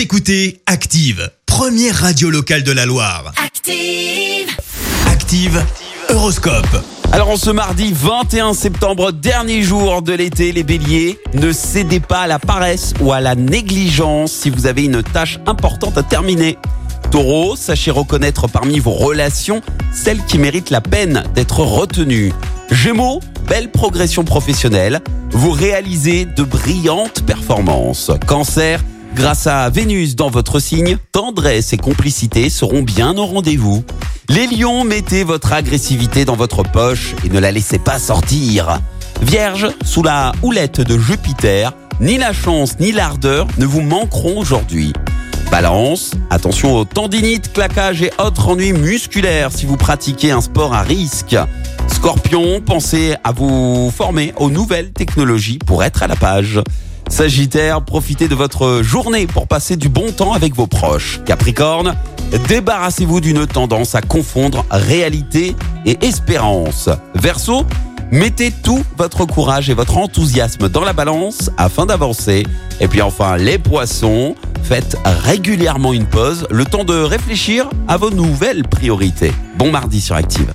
Vous écoutez Active, première radio locale de la Loire. Active. Active, Horoscope. Alors en ce mardi 21 septembre, dernier jour de l'été, les béliers, ne cédez pas à la paresse ou à la négligence si vous avez une tâche importante à terminer. Taureau, sachez reconnaître parmi vos relations celles qui méritent la peine d'être retenues. Gémeaux, belle progression professionnelle, vous réalisez de brillantes performances. Cancer, grâce à Vénus dans votre signe, tendresse et complicité seront bien au rendez-vous. Les lions, mettez votre agressivité dans votre poche et ne la laissez pas sortir. Vierge, sous la houlette de Jupiter, ni la chance ni l'ardeur ne vous manqueront aujourd'hui. Balance, attention aux tendinites, claquages et autres ennuis musculaires si vous pratiquez un sport à risque. Scorpion, pensez à vous former aux nouvelles technologies pour être à la page. Sagittaire, profitez de votre journée pour passer du bon temps avec vos proches. Capricorne, débarrassez-vous d'une tendance à confondre réalité et espérance. Verseau, mettez tout votre courage et votre enthousiasme dans la balance afin d'avancer. Et puis enfin, les poissons, faites régulièrement une pause, le temps de réfléchir à vos nouvelles priorités. Bon mardi sur Active.